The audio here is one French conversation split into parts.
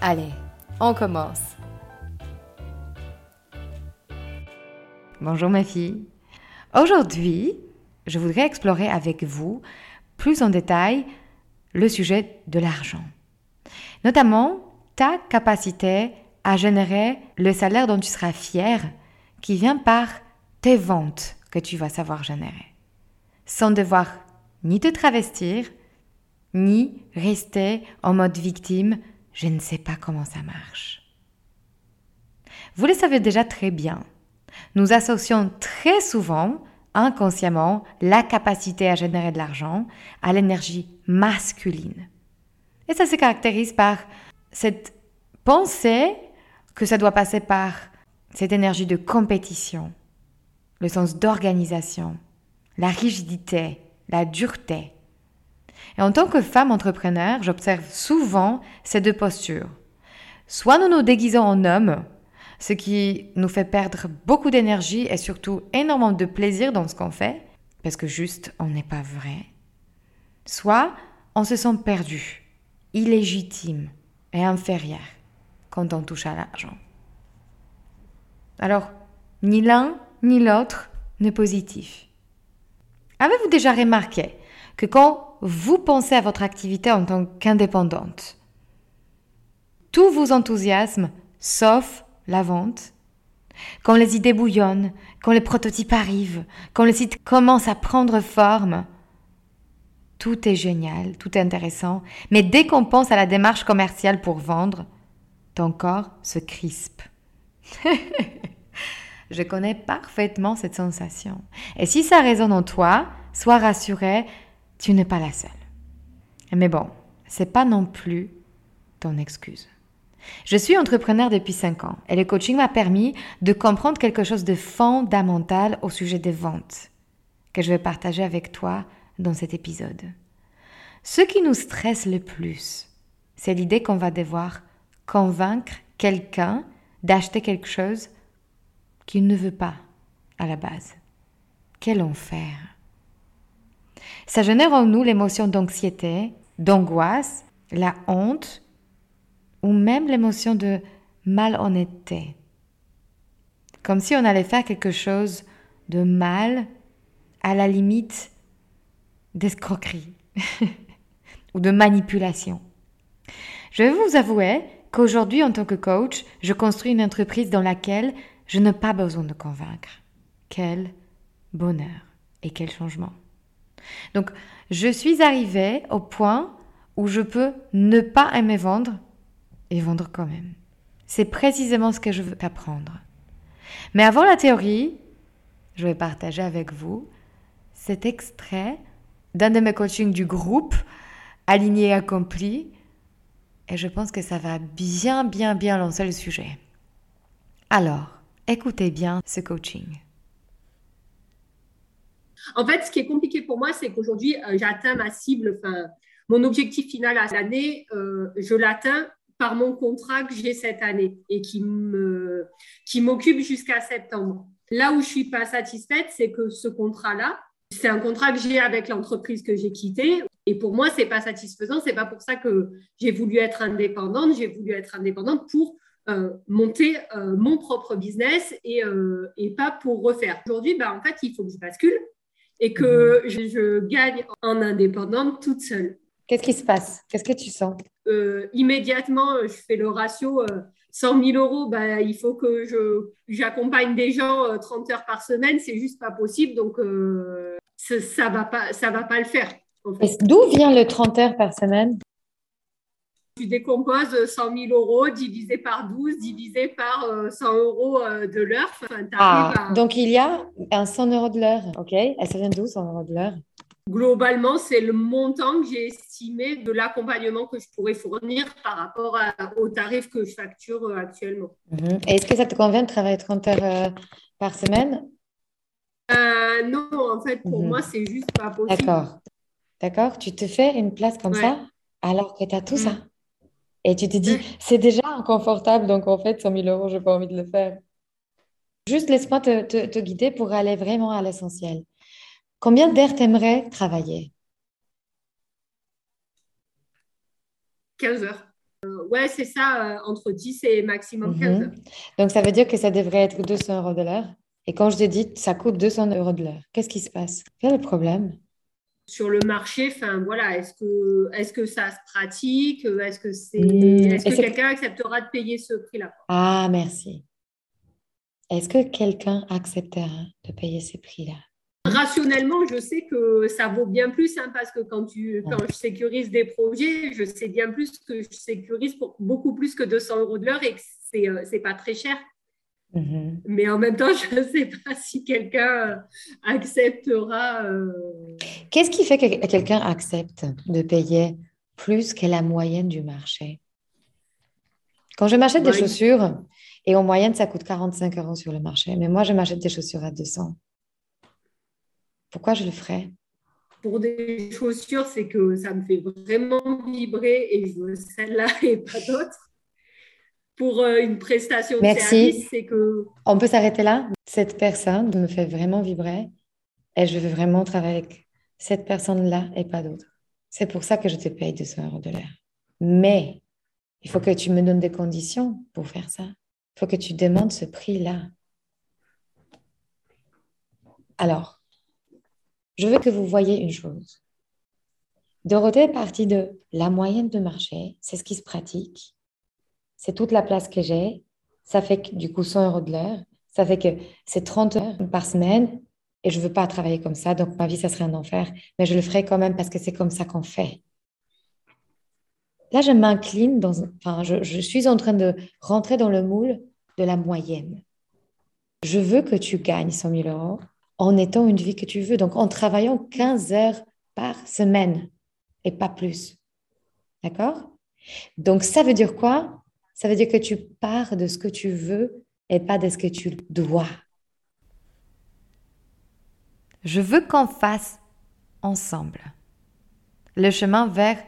Allez, on commence. Bonjour ma fille. Aujourd'hui, je voudrais explorer avec vous plus en détail le sujet de l'argent. Notamment ta capacité à générer le salaire dont tu seras fier qui vient par tes ventes que tu vas savoir générer. Sans devoir ni te travestir, ni rester en mode victime je ne sais pas comment ça marche. Vous le savez déjà très bien. Nous associons très souvent, inconsciemment, la capacité à générer de l'argent à l'énergie masculine. Et ça se caractérise par cette pensée que ça doit passer par cette énergie de compétition, le sens d'organisation, la rigidité, la dureté, et en tant que femme entrepreneur, j'observe souvent ces deux postures. Soit nous nous déguisons en hommes, ce qui nous fait perdre beaucoup d'énergie et surtout énormément de plaisir dans ce qu'on fait, parce que juste on n'est pas vrai. Soit on se sent perdu, illégitime et inférieur quand on touche à l'argent. Alors, ni l'un ni l'autre n'est positif. Avez-vous déjà remarqué que quand vous pensez à votre activité en tant qu'indépendante. Tout vous enthousiasme, sauf la vente. Quand les idées bouillonnent, quand les prototypes arrivent, quand le site commence à prendre forme, tout est génial, tout est intéressant, mais dès qu'on pense à la démarche commerciale pour vendre, ton corps se crispe. Je connais parfaitement cette sensation. Et si ça résonne en toi, sois rassuré, tu n'es pas la seule. Mais bon, c'est pas non plus ton excuse. Je suis entrepreneur depuis 5 ans et le coaching m'a permis de comprendre quelque chose de fondamental au sujet des ventes que je vais partager avec toi dans cet épisode. Ce qui nous stresse le plus, c'est l'idée qu'on va devoir convaincre quelqu'un d'acheter quelque chose qu'il ne veut pas à la base. Quel enfer. Ça génère en nous l'émotion d'anxiété, d'angoisse, la honte ou même l'émotion de malhonnêteté. Comme si on allait faire quelque chose de mal à la limite d'escroquerie ou de manipulation. Je vais vous avouer qu'aujourd'hui, en tant que coach, je construis une entreprise dans laquelle je n'ai pas besoin de convaincre. Quel bonheur et quel changement. Donc, je suis arrivée au point où je peux ne pas aimer vendre et vendre quand même. C'est précisément ce que je veux apprendre. Mais avant la théorie, je vais partager avec vous cet extrait d'un de mes coachings du groupe, Aligné et accompli, et je pense que ça va bien, bien, bien lancer le sujet. Alors, écoutez bien ce coaching. En fait, ce qui est compliqué pour moi, c'est qu'aujourd'hui, euh, j'atteins ma cible, enfin, mon objectif final à l'année, euh, je l'atteins par mon contrat que j'ai cette année et qui me qui m'occupe jusqu'à septembre. Là où je suis pas satisfaite, c'est que ce contrat-là, c'est un contrat que j'ai avec l'entreprise que j'ai quittée. Et pour moi, c'est pas satisfaisant. C'est pas pour ça que j'ai voulu être indépendante. J'ai voulu être indépendante pour euh, monter mon propre business et, et pas pour refaire. Aujourd'hui, bah, en fait, il faut que je bascule et que mhm. je, gagne en indépendante toute seule. Qu'est-ce qui se passe? Qu'est-ce que tu sens? Euh, Immédiatement, je fais le ratio 100 000 euros. Ben, il faut que je, j'accompagne des gens 30 heures par semaine. C'est juste pas possible. Donc, ça ne va, pas, ça va pas le faire. D'où vient le 30 heures par semaine? Tu décomposes 100 000 euros divisé par 12, divisé par 100 euh, euros euh, de l'heure. ah, Donc il y a un 100 euros de l'heure, ok? Et ça vient d'où 100 euros de l'heure Globalement, c'est le montant que j'ai estimé de l'accompagnement que je pourrais fournir par rapport au tarif que je facture euh, actuellement. Mhm. Est-ce que ça te convient de travailler 30 heures par semaine? Non, en fait, pour mhm. moi, c'est juste pas possible. D'accord. D'accord. Tu te fais une place comme ça alors que tu as tout ça? Et tu te dis, c'est déjà inconfortable, donc en fait, 100 000 euros, je n'ai pas envie de le faire. Juste laisse-moi te, te, guider pour aller vraiment à l'essentiel. Combien d'heures t'aimerais travailler? 15 heures. Euh, ouais, c'est ça, euh, entre 10 et maximum 15 mhm. heures. Donc, ça veut dire que ça devrait être 200 euros de l'heure. Et quand je te dis, ça coûte 200 euros de l'heure, qu'est-ce qui se passe? Quel est le problème? Sur le marché, enfin voilà, est-ce que, est que ça se pratique Est-ce que, c'est, hmm. est-ce que quelqu'un acceptera de payer ce prix-là Ah, merci. Est-ce que quelqu'un acceptera de payer ces prix-là? Rationnellement, je sais que ça vaut bien plus hein, parce que quand, tu, quand je sécurise des projets, je sais bien plus que je sécurise pour beaucoup plus que 200 euros de l'heure et que c'est, euh, c'est pas très cher. Mhm. Mais en même temps, je ne sais pas si quelqu'un acceptera. Euh, Qu'est-ce qui fait que quelqu'un accepte de payer plus que la moyenne du marché? Quand je m'achète des chaussures, et en moyenne, ça coûte 45 euros sur le marché, mais moi, je m'achète des chaussures à 200. Pourquoi je le ferais? Pour des chaussures, c'est que ça me fait vraiment vibrer et je veux celle-là et pas d'autres pour euh, une prestation de service, c'est que... On peut s'arrêter là. Cette personne me fait vraiment vibrer et je veux vraiment travailler avec cette personne-là et pas d'autre. C'est pour ça que je te paye 200 euros de l'heure. Mais il faut que tu me donnes des conditions pour faire ça. Il faut que tu demandes ce prix-là. Alors, je veux que vous voyez une chose. Dorothée est partie de la moyenne de marché, c'est ce qui se pratique c'est toute la place que j'ai. Ça fait du coup 100 euros de l'heure. Ça fait que c'est 30 heures par semaine et je ne veux pas travailler comme ça. Donc, ma vie, ça serait un enfer. Mais je le ferai quand même parce que c'est comme ça qu'on fait. Là, je m'incline dans. Enfin, je, je suis en train de rentrer dans le moule de la moyenne. Je veux que tu gagnes 100 000 euros en étant une vie que tu veux. Donc, en travaillant 15 heures par semaine et pas plus. D'accord? Donc, ça veut dire quoi? Ça veut dire que tu pars de ce que tu veux et pas de ce que tu dois. Je veux qu'on fasse ensemble le chemin vers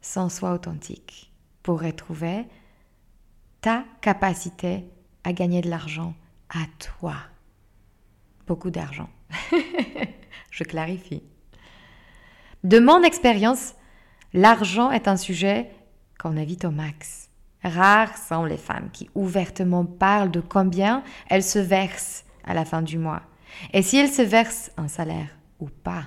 son soi authentique pour retrouver ta capacité à gagner de l'argent à toi. Beaucoup d'argent. Je clarifie. De mon expérience, l'argent est un sujet qu'on évite au max. Rares sont les femmes qui ouvertement parlent de combien elles se versent à la fin du mois et si elles se versent un salaire ou pas.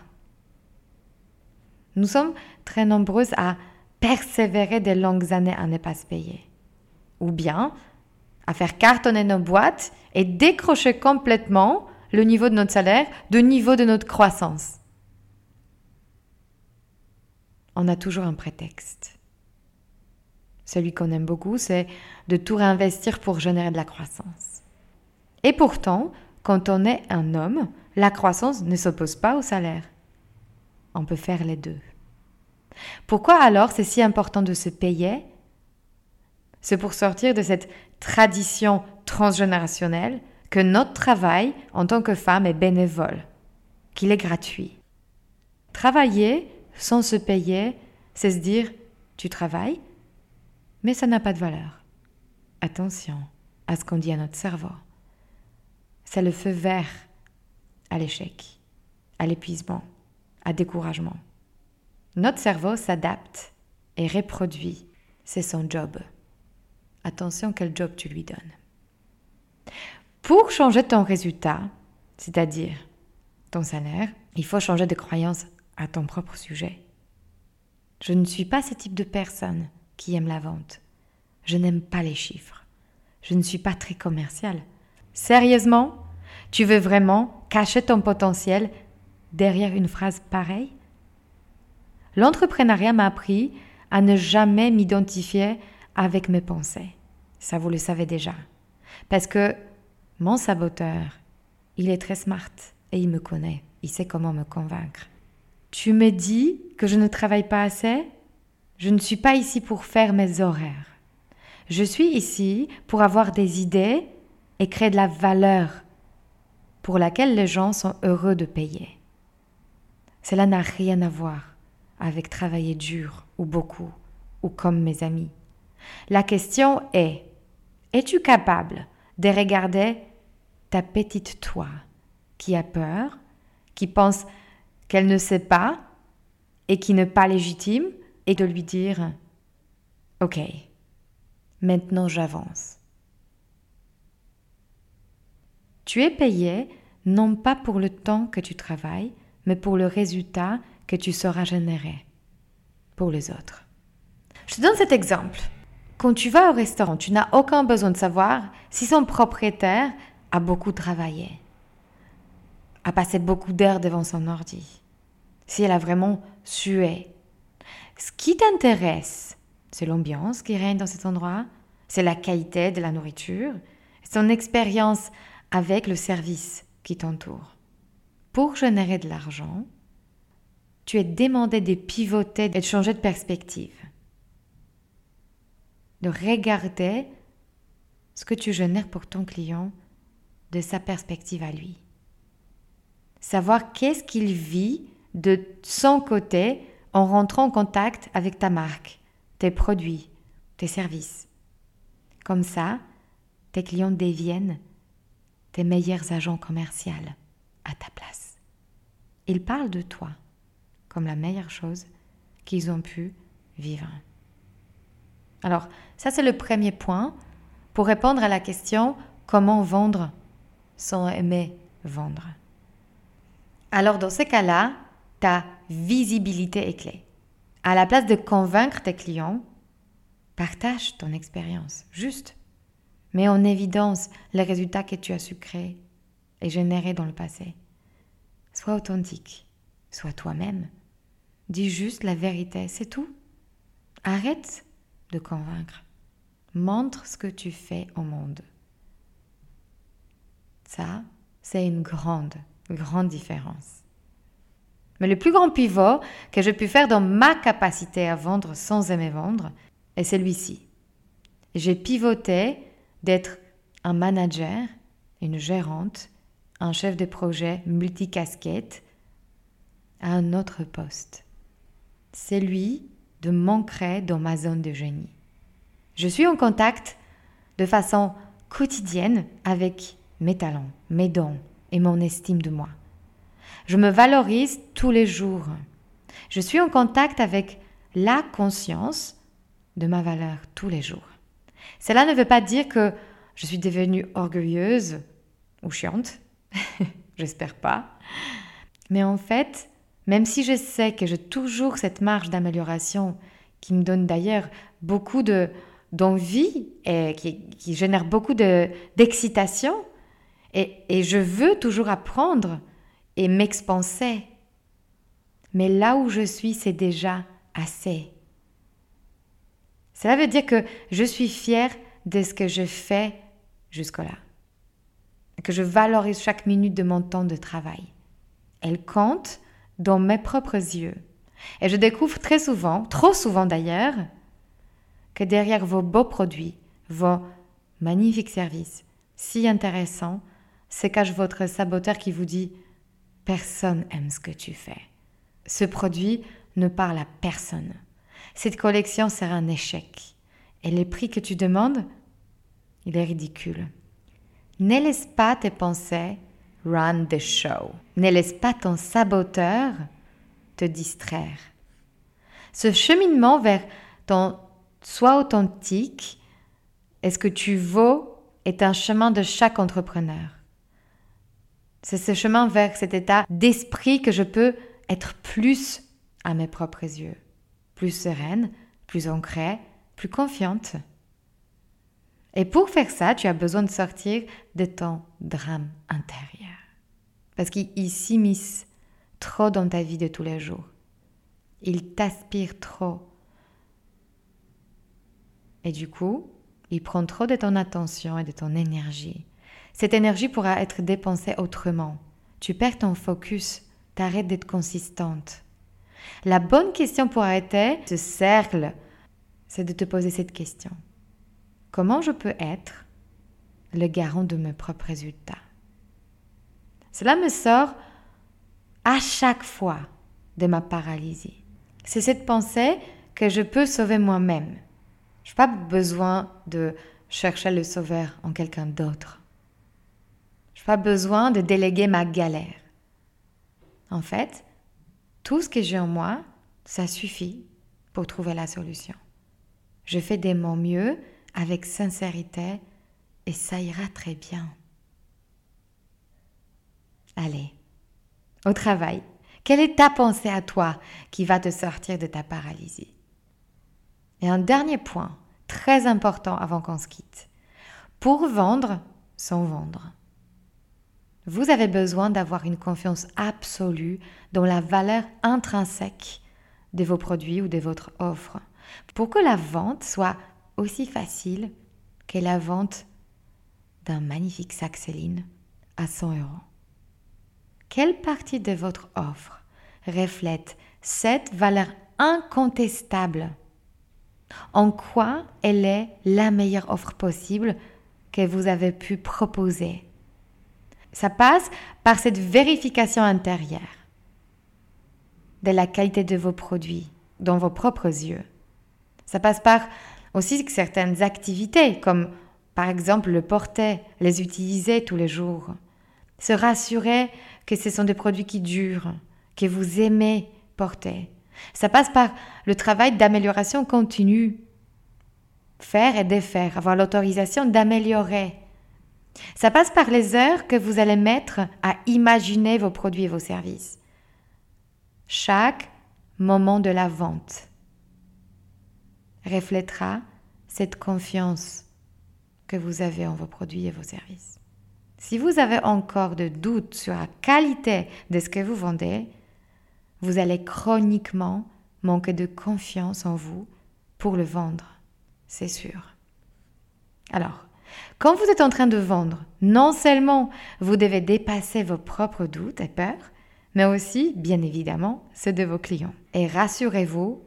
Nous sommes très nombreuses à persévérer des longues années à ne pas se payer ou bien à faire cartonner nos boîtes et décrocher complètement le niveau de notre salaire du niveau de notre croissance. On a toujours un prétexte celui qu'on aime beaucoup, c'est de tout réinvestir pour générer de la croissance. Et pourtant, quand on est un homme, la croissance ne s'oppose pas au salaire. On peut faire les deux. Pourquoi alors c'est si important de se payer? C'est pour sortir de cette tradition transgénérationnelle que notre travail en tant que femme est bénévole, qu'il est gratuit. Travailler sans se payer, c'est se dire tu travailles, mais ça n'a pas de valeur. Attention à ce qu'on dit à notre cerveau. C'est le feu vert à l'échec, à l'épuisement, à découragement. Notre cerveau s'adapte et reproduit. C'est son job. Attention quel job tu lui donnes. Pour changer ton résultat, c'est-à-dire ton salaire, il faut changer de croyance à ton propre sujet. Je ne suis pas ce type de personne qui aime la vente. Je n'aime pas les chiffres. Je ne suis pas très commercial. Sérieusement Tu veux vraiment cacher ton potentiel derrière une phrase pareille? L'entrepreneuriat m'a appris à ne jamais m'identifier avec mes pensées. Ça, vous le savez déjà. Parce que mon saboteur, il est très smart et il me connaît. Il sait comment me convaincre. Tu me dis que je ne travaille pas assez? Je ne suis pas ici pour faire mes horaires. Je suis ici pour avoir des idées et créer de la valeur pour laquelle les gens sont heureux de payer. Cela n'a rien à voir avec travailler dur ou beaucoup ou comme mes amis. La question est, es-tu capable de regarder ta petite toi qui a peur, qui pense qu'elle ne sait pas et qui n'est pas légitime et de lui dire Ok, maintenant j'avance. Tu es payé non pas pour le temps que tu travailles, mais pour le résultat que tu sauras générer pour les autres. Je te donne cet exemple. Quand tu vas au restaurant, tu n'as aucun besoin de savoir si son propriétaire a beaucoup travaillé, a passé beaucoup d'heures devant son ordi, si elle a vraiment sué. Ce qui t'intéresse, c'est l'ambiance qui règne dans cet endroit, c'est la qualité de la nourriture, son expérience avec le service qui t'entoure. Pour générer de l'argent, tu es demandé de pivoter et de changer de perspective. De regarder ce que tu génères pour ton client de sa perspective à lui. Savoir qu'est-ce qu'il vit de son côté en rentrant en contact avec ta marque, tes produits, tes services. Comme ça, tes clients deviennent tes meilleurs agents commerciaux à ta place. Ils parlent de toi comme la meilleure chose qu'ils ont pu vivre. Alors, ça c'est le premier point pour répondre à la question comment vendre sans aimer vendre. Alors, dans ce cas-là, ta visibilité est clé. À la place de convaincre tes clients, partage ton expérience, juste. Mets en évidence les résultats que tu as su créer et générer dans le passé. Sois authentique, sois toi-même. Dis juste la vérité, c'est tout. Arrête de convaincre. Montre ce que tu fais au monde. Ça, c'est une grande, grande différence. Mais le plus grand pivot que j'ai pu faire dans ma capacité à vendre sans aimer vendre est celui-ci. J'ai pivoté d'être un manager, une gérante, un chef de projet multicasquette à un autre poste celui de m'ancrer dans ma zone de génie. Je suis en contact de façon quotidienne avec mes talents, mes dons et mon estime de moi. Je me valorise tous les jours. Je suis en contact avec la conscience de ma valeur tous les jours. Cela ne veut pas dire que je suis devenue orgueilleuse ou chiante. J'espère pas. Mais en fait, même si je sais que j'ai toujours cette marge d'amélioration qui me donne d'ailleurs beaucoup de, d'envie et qui, génère beaucoup d'excitation, et je veux toujours apprendre et m'expanser. Mais là où je suis, c'est déjà assez. Cela veut dire que je suis fière de ce que je fais jusque-là. Que je valorise chaque minute de mon temps de travail. Elle compte dans mes propres yeux. Et je découvre très souvent, trop souvent d'ailleurs, que derrière vos beaux produits, vos magnifiques services, si intéressants, se cache votre saboteur qui vous dit Personne aime ce que tu fais. Ce produit ne parle à personne. Cette collection sera un échec. Et les prix que tu demandes, il est ridicule. Ne laisse pas tes pensées Run the show. Ne laisse pas ton saboteur te distraire. Ce cheminement vers ton soi authentique, est-ce que tu vaux, est un chemin de chaque entrepreneur? C'est ce chemin vers cet état d'esprit que je peux être plus à mes propres yeux. plus sereine, plus ancrée, plus confiante. Et pour faire ça, tu as besoin de sortir de ton drame intérieur. Parce qu'il s'immisce trop dans ta vie de tous les jours. Il t'aspire trop. Et du coup, il prend trop de ton attention et de ton énergie. Cette énergie pourra être dépensée autrement. Tu perds ton focus, t'arrêtes d'être consistante. La bonne question pour arrêter ce cercle, c'est de te poser cette question. Comment je peux être le garant de mes propres résultats? Cela me sort à chaque fois de ma paralysie. C'est cette pensée que je peux sauver moi-même. Je n'ai pas besoin de chercher le sauveur en quelqu'un d'autre. Je n'ai pas besoin de déléguer ma galère. En fait, tout ce que j'ai en moi, ça suffit pour trouver la solution. Je fais de mon mieux avec sincérité et ça ira très bien. Allez, au travail. Quelle est ta pensée à toi qui va te sortir de ta paralysie? Et un dernier point, très important avant qu'on se quitte. Pour vendre sans vendre. Vous avez besoin d'avoir une confiance absolue dans la valeur intrinsèque de vos produits ou de votre offre. Pour que la vente soit aussi facile que la vente d'un magnifique sac Céline à 100 euros. Quelle partie de votre offre reflète cette valeur incontestable? En quoi elle est la meilleure offre possible que vous avez pu proposer? Ça passe par cette vérification intérieure de la qualité de vos produits dans vos propres yeux. Ça passe par aussi certaines activités comme par exemple le porter, les utiliser tous les jours. Se rassurer que ce sont des produits qui durent, que vous aimez porter. Ça passe par le travail d'amélioration continue. Faire et défaire, avoir l'autorisation d'améliorer ça passe par les heures que vous allez mettre à imaginer vos produits et vos services. Chaque moment de la vente reflètera cette confiance que vous avez en vos produits et vos services. Si vous avez encore de doutes sur la qualité de ce que vous vendez, vous allez chroniquement manquer de confiance en vous pour le vendre, c'est sûr. Alors, quand vous êtes en train de vendre, non seulement vous devez dépasser vos propres doutes et peurs, mais aussi, bien évidemment, ceux de vos clients. Et rassurez-vous,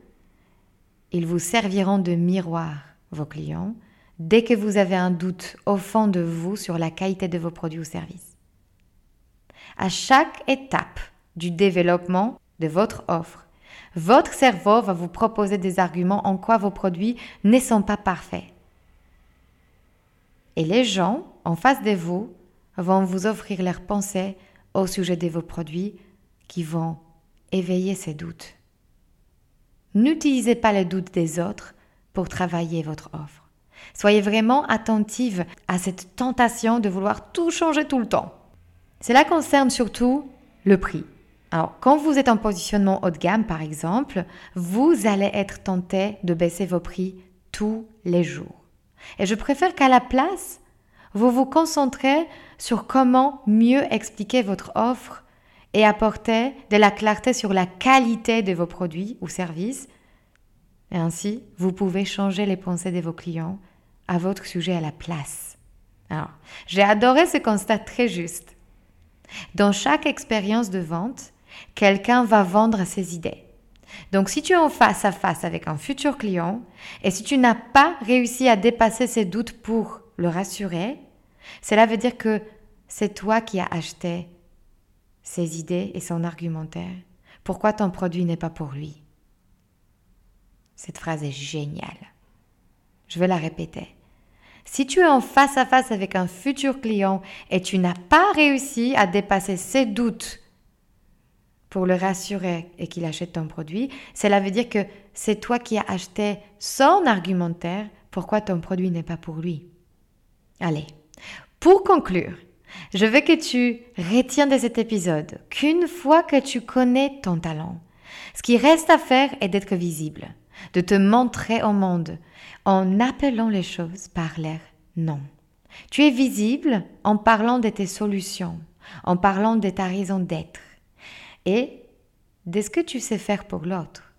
ils vous serviront de miroir, vos clients, dès que vous avez un doute au fond de vous sur la qualité de vos produits ou services. À chaque étape du développement de votre offre, votre cerveau va vous proposer des arguments en quoi vos produits ne sont pas parfaits et les gens en face de vous vont vous offrir leurs pensées au sujet de vos produits qui vont éveiller ces doutes. N'utilisez pas les doutes des autres pour travailler votre offre. Soyez vraiment attentive à cette tentation de vouloir tout changer tout le temps. Cela concerne surtout le prix. Alors, quand vous êtes en positionnement haut de gamme, par exemple, vous allez être tenté de baisser vos prix tous les jours. Et je préfère qu'à la place, vous vous concentrez sur comment mieux expliquer votre offre et apporter de la clarté sur la qualité de vos produits ou services. Et ainsi, vous pouvez changer les pensées de vos clients à votre sujet à la place. Alors, j'ai adoré ce constat très juste. Dans chaque expérience de vente, quelqu'un va vendre ses idées. Donc si tu es en face à face avec un futur client et si tu n'as pas réussi à dépasser ses doutes pour le rassurer, cela veut dire que c'est toi qui as acheté ses idées et son argumentaire. Pourquoi ton produit n'est pas pour lui? Cette phrase est géniale. Je vais la répéter. Si tu es en face à face avec un futur client et tu n'as pas réussi à dépasser ses doutes pour le rassurer et qu'il achète ton produit, cela veut dire que c'est toi qui as acheté son argumentaire, pourquoi ton produit n'est pas pour lui. Allez, pour conclure, je veux que tu retiens de cet épisode qu'une fois que tu connais ton talent, ce qui reste à faire est d'être visible. de te montrer au monde en appelant les choses par l'air non. Tu es visible en parlant de tes solutions, en parlant de ta raison d'être et de ce que tu sais faire pour l'autre.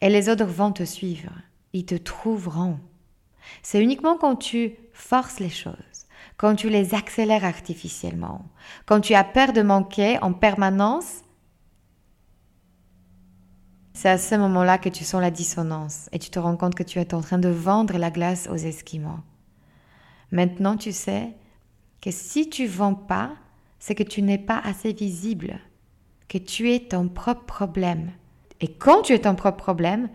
Et les autres vont te suivre, ils te trouveront. C'est uniquement quand tu forces les choses, quand tu les accélères artificiellement, quand tu as peur de manquer en permanence, c'est à ce moment-là que tu sens la dissonance et tu te rends compte que tu es en train de vendre la glace aux Esquimaux. Maintenant, tu sais que si tu vends pas, c'est que tu n'es pas assez visible, que tu es ton propre problème. Et quand tu es ton propre problème,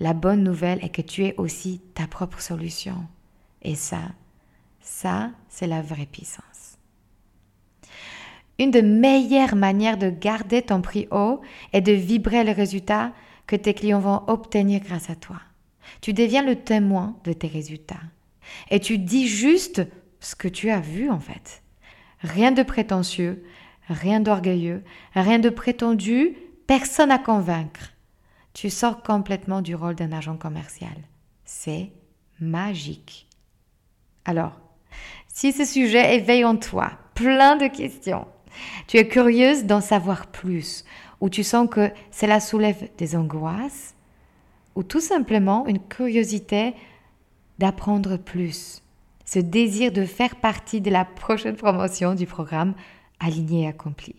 la bonne nouvelle est que tu es aussi ta propre solution. Et ça, ça, c'est la vraie puissance. Une des meilleures manières de garder ton prix haut est de vibrer les résultats que tes clients vont obtenir grâce à toi. Tu deviens le témoin de tes résultats. Et tu dis juste ce que tu as vu en fait. Rien de prétentieux, rien d'orgueilleux, rien de prétendu, personne à convaincre. Tu sors complètement du rôle d'un agent commercial. C'est magique. Alors, si ce sujet éveille en toi plein de questions, tu es curieuse d'en savoir plus, ou tu sens que cela soulève des angoisses, ou tout simplement une curiosité d'apprendre plus, ce désir de faire partie de la prochaine promotion du programme Aligné et accompli.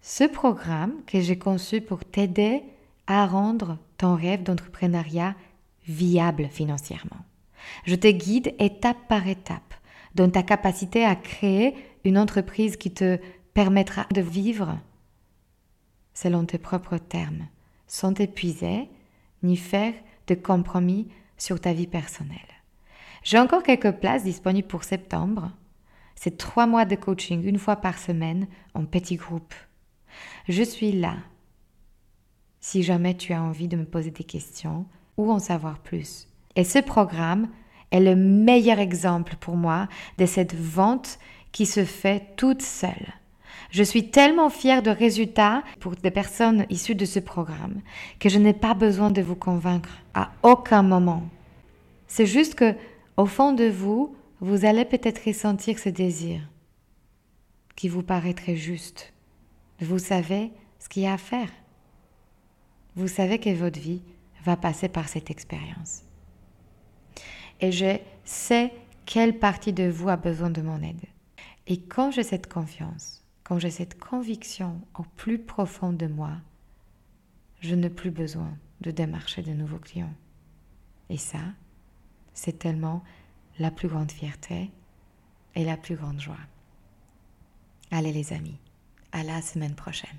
Ce programme que j'ai conçu pour t'aider à rendre ton rêve d'entrepreneuriat viable financièrement. Je te guide étape par étape dans ta capacité à créer une entreprise qui te permettra de vivre selon tes propres termes, sans t'épuiser ni faire de compromis sur ta vie personnelle. J'ai encore quelques places disponibles pour septembre. C'est trois mois de coaching une fois par semaine en petit groupe. Je suis là si jamais tu as envie de me poser des questions ou en savoir plus. Et ce programme est le meilleur exemple pour moi de cette vente qui se fait toute seule. Je suis tellement fière de résultats pour des personnes issues de ce programme que je n'ai pas besoin de vous convaincre à aucun moment. C'est juste que, au fond de vous, vous allez peut-être ressentir ce désir qui vous paraîtrait juste. Vous savez ce qu'il y a à faire. Vous savez que votre vie va passer par cette expérience. Et je sais quelle partie de vous a besoin de mon aide. Et quand j'ai cette confiance, quand j'ai cette conviction au plus profond de moi, je n'ai plus besoin de démarcher de nouveaux clients. Et ça, c'est tellement la plus grande fierté et la plus grande joie. Allez les amis, à la semaine prochaine.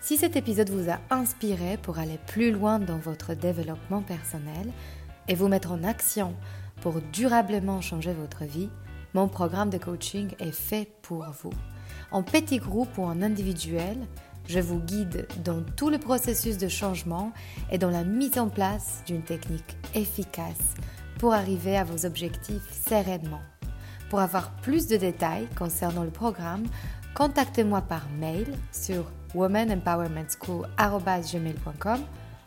Si cet épisode vous a inspiré pour aller plus loin dans votre développement personnel et vous mettre en action pour durablement changer votre vie, mon programme de coaching est fait pour vous. En petit groupe ou en individuel, je vous guide dans tout le processus de changement et dans la mise en place d'une technique efficace pour arriver à vos objectifs sereinement. Pour avoir plus de détails concernant le programme, contactez-moi par mail sur womanempowermentschool.com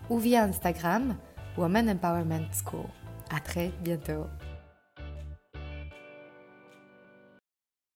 ou via Instagram Woman Empowerment School. À très bientôt.